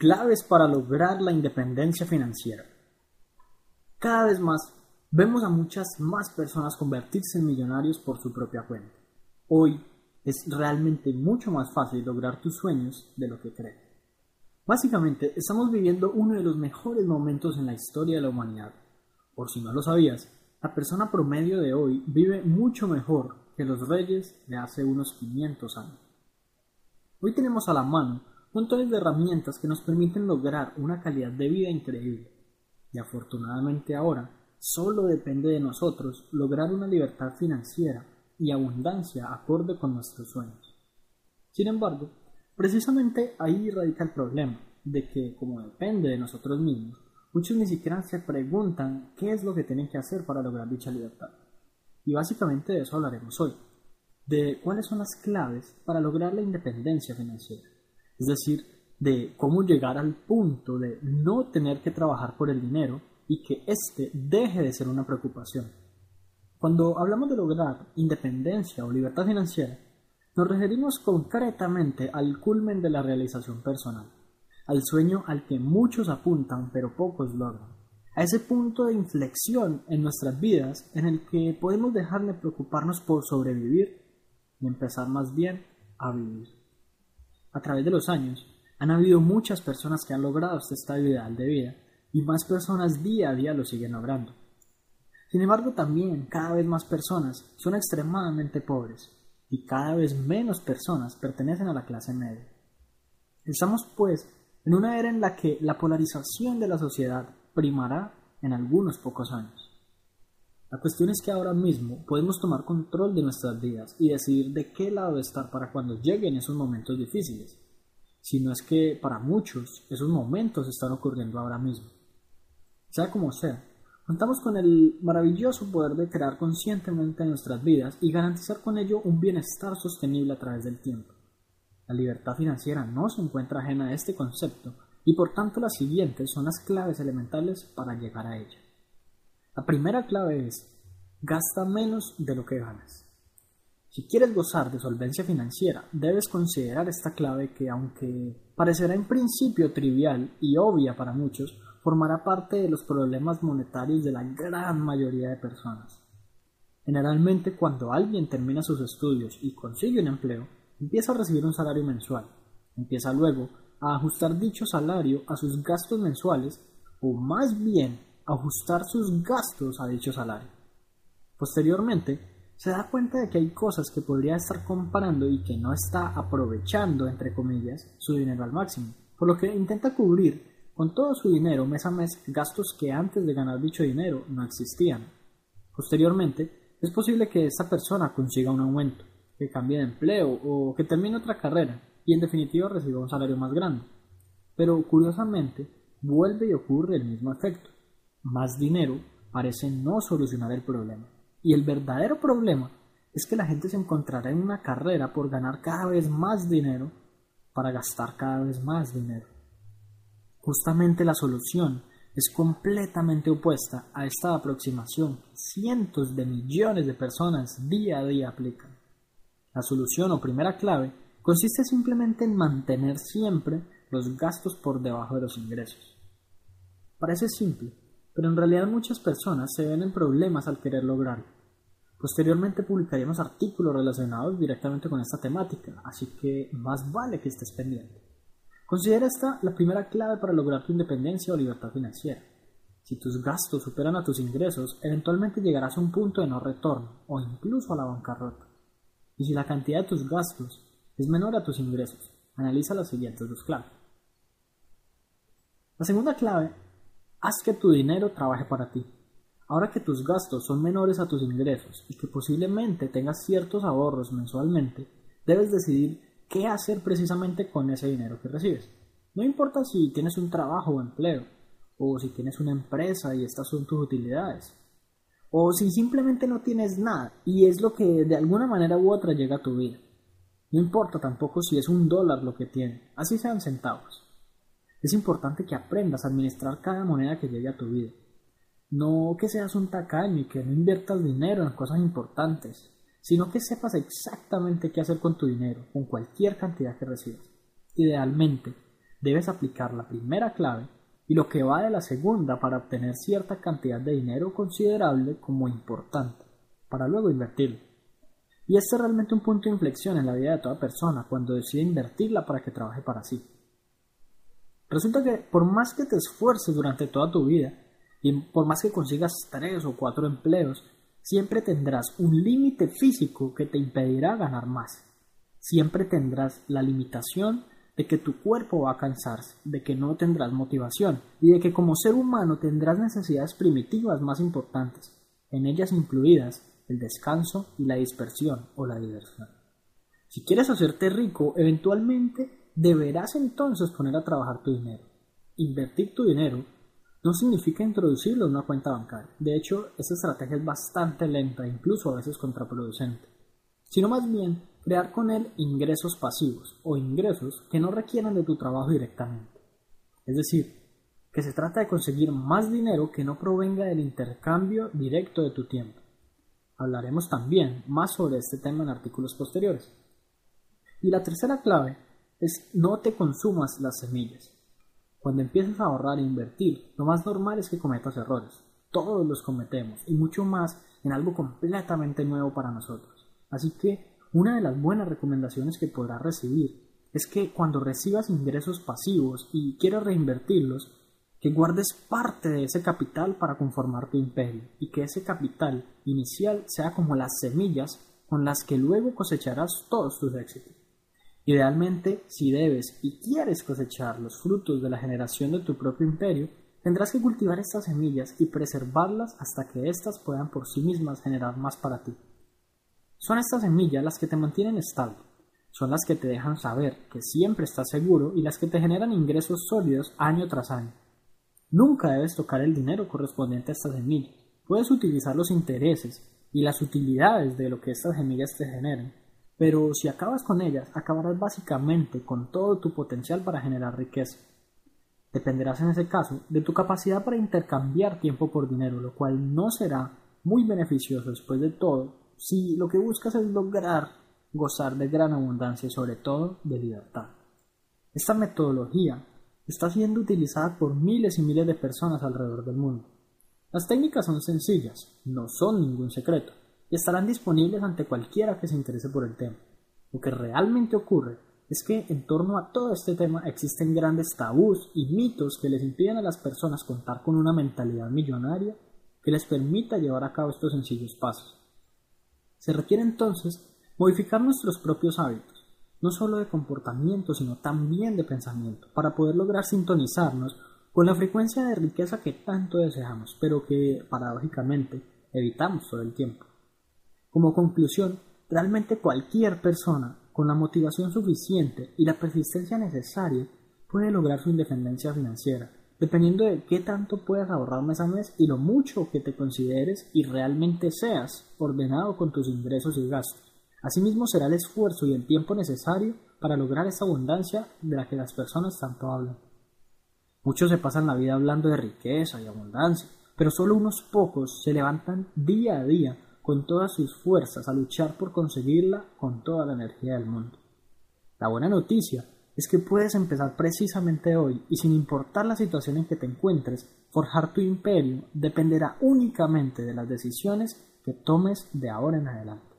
Claves para lograr la independencia financiera. Cada vez más vemos a muchas más personas convertirse en millonarios por su propia cuenta. Hoy es realmente mucho más fácil lograr tus sueños de lo que crees. Básicamente, estamos viviendo uno de los mejores momentos en la historia de la humanidad. Por si no lo sabías, la persona promedio de hoy vive mucho mejor que los reyes de hace unos 500 años. Hoy tenemos a la mano montones de herramientas que nos permiten lograr una calidad de vida increíble. Y afortunadamente ahora solo depende de nosotros lograr una libertad financiera y abundancia acorde con nuestros sueños. Sin embargo, precisamente ahí radica el problema, de que como depende de nosotros mismos, muchos ni siquiera se preguntan qué es lo que tienen que hacer para lograr dicha libertad. Y básicamente de eso hablaremos hoy, de cuáles son las claves para lograr la independencia financiera es decir, de cómo llegar al punto de no tener que trabajar por el dinero y que éste deje de ser una preocupación. Cuando hablamos de lograr independencia o libertad financiera, nos referimos concretamente al culmen de la realización personal, al sueño al que muchos apuntan pero pocos logran, a ese punto de inflexión en nuestras vidas en el que podemos dejar de preocuparnos por sobrevivir y empezar más bien a vivir. A través de los años, han habido muchas personas que han logrado estado ideal de vida y más personas día a día lo siguen logrando. Sin embargo, también cada vez más personas son extremadamente pobres y cada vez menos personas pertenecen a la clase media. Estamos, pues, en una era en la que la polarización de la sociedad primará en algunos pocos años. La cuestión es que ahora mismo podemos tomar control de nuestras vidas y decidir de qué lado estar para cuando lleguen esos momentos difíciles. Si no es que para muchos esos momentos están ocurriendo ahora mismo. Sea como sea, contamos con el maravilloso poder de crear conscientemente nuestras vidas y garantizar con ello un bienestar sostenible a través del tiempo. La libertad financiera no se encuentra ajena a este concepto y por tanto las siguientes son las claves elementales para llegar a ella. La primera clave es, gasta menos de lo que ganas. Si quieres gozar de solvencia financiera, debes considerar esta clave que, aunque parecerá en principio trivial y obvia para muchos, formará parte de los problemas monetarios de la gran mayoría de personas. Generalmente, cuando alguien termina sus estudios y consigue un empleo, empieza a recibir un salario mensual. Empieza luego a ajustar dicho salario a sus gastos mensuales o más bien ajustar sus gastos a dicho salario. Posteriormente, se da cuenta de que hay cosas que podría estar comparando y que no está aprovechando, entre comillas, su dinero al máximo, por lo que intenta cubrir con todo su dinero mes a mes gastos que antes de ganar dicho dinero no existían. Posteriormente, es posible que esta persona consiga un aumento, que cambie de empleo o que termine otra carrera y en definitiva reciba un salario más grande. Pero curiosamente, vuelve y ocurre el mismo efecto más dinero parece no solucionar el problema. Y el verdadero problema es que la gente se encontrará en una carrera por ganar cada vez más dinero para gastar cada vez más dinero. Justamente la solución es completamente opuesta a esta aproximación que cientos de millones de personas día a día aplican. La solución o primera clave consiste simplemente en mantener siempre los gastos por debajo de los ingresos. Parece simple, pero en realidad muchas personas se ven en problemas al querer lograrlo. Posteriormente publicaremos artículos relacionados directamente con esta temática, así que más vale que estés pendiente. Considera esta la primera clave para lograr tu independencia o libertad financiera. Si tus gastos superan a tus ingresos, eventualmente llegarás a un punto de no retorno o incluso a la bancarrota. Y si la cantidad de tus gastos es menor a tus ingresos, analiza las siguientes dos claves. La segunda clave Haz que tu dinero trabaje para ti. Ahora que tus gastos son menores a tus ingresos y que posiblemente tengas ciertos ahorros mensualmente, debes decidir qué hacer precisamente con ese dinero que recibes. No importa si tienes un trabajo o empleo, o si tienes una empresa y estas son tus utilidades, o si simplemente no tienes nada y es lo que de alguna manera u otra llega a tu vida. No importa tampoco si es un dólar lo que tiene, así sean centavos. Es importante que aprendas a administrar cada moneda que llegue a tu vida. No que seas un tacaño y que no inviertas dinero en cosas importantes, sino que sepas exactamente qué hacer con tu dinero, con cualquier cantidad que recibas. Idealmente, debes aplicar la primera clave y lo que va de la segunda para obtener cierta cantidad de dinero considerable como importante, para luego invertirlo. Y este es realmente un punto de inflexión en la vida de toda persona cuando decide invertirla para que trabaje para sí. Resulta que por más que te esfuerces durante toda tu vida y por más que consigas tres o cuatro empleos, siempre tendrás un límite físico que te impedirá ganar más. Siempre tendrás la limitación de que tu cuerpo va a cansarse, de que no tendrás motivación y de que como ser humano tendrás necesidades primitivas más importantes, en ellas incluidas el descanso y la dispersión o la diversión. Si quieres hacerte rico, eventualmente deberás entonces poner a trabajar tu dinero. Invertir tu dinero no significa introducirlo en una cuenta bancaria. De hecho, esta estrategia es bastante lenta incluso a veces contraproducente, sino más bien crear con él ingresos pasivos o ingresos que no requieran de tu trabajo directamente. Es decir, que se trata de conseguir más dinero que no provenga del intercambio directo de tu tiempo. Hablaremos también más sobre este tema en artículos posteriores. Y la tercera clave es no te consumas las semillas. Cuando empieces a ahorrar e invertir, lo más normal es que cometas errores. Todos los cometemos y mucho más en algo completamente nuevo para nosotros. Así que una de las buenas recomendaciones que podrás recibir es que cuando recibas ingresos pasivos y quieras reinvertirlos, que guardes parte de ese capital para conformar tu imperio y que ese capital inicial sea como las semillas con las que luego cosecharás todos tus éxitos. Idealmente, si debes y quieres cosechar los frutos de la generación de tu propio imperio, tendrás que cultivar estas semillas y preservarlas hasta que éstas puedan por sí mismas generar más para ti. Son estas semillas las que te mantienen estable, son las que te dejan saber que siempre estás seguro y las que te generan ingresos sólidos año tras año. Nunca debes tocar el dinero correspondiente a estas semillas. Puedes utilizar los intereses y las utilidades de lo que estas semillas te generen, pero si acabas con ellas, acabarás básicamente con todo tu potencial para generar riqueza. Dependerás en ese caso de tu capacidad para intercambiar tiempo por dinero, lo cual no será muy beneficioso después de todo si lo que buscas es lograr gozar de gran abundancia y sobre todo de libertad. Esta metodología está siendo utilizada por miles y miles de personas alrededor del mundo. Las técnicas son sencillas, no son ningún secreto, y estarán disponibles ante cualquiera que se interese por el tema. Lo que realmente ocurre es que en torno a todo este tema existen grandes tabús y mitos que les impiden a las personas contar con una mentalidad millonaria que les permita llevar a cabo estos sencillos pasos. Se requiere entonces modificar nuestros propios hábitos, no solo de comportamiento, sino también de pensamiento, para poder lograr sintonizarnos con la frecuencia de riqueza que tanto deseamos, pero que, paradójicamente, evitamos todo el tiempo. Como conclusión, realmente cualquier persona con la motivación suficiente y la persistencia necesaria puede lograr su independencia financiera, dependiendo de qué tanto puedas ahorrar mes a mes y lo mucho que te consideres y realmente seas ordenado con tus ingresos y gastos. Asimismo será el esfuerzo y el tiempo necesario para lograr esa abundancia de la que las personas tanto hablan. Muchos se pasan la vida hablando de riqueza y abundancia, pero solo unos pocos se levantan día a día con todas sus fuerzas a luchar por conseguirla con toda la energía del mundo. La buena noticia es que puedes empezar precisamente hoy y sin importar la situación en que te encuentres, forjar tu imperio dependerá únicamente de las decisiones que tomes de ahora en adelante.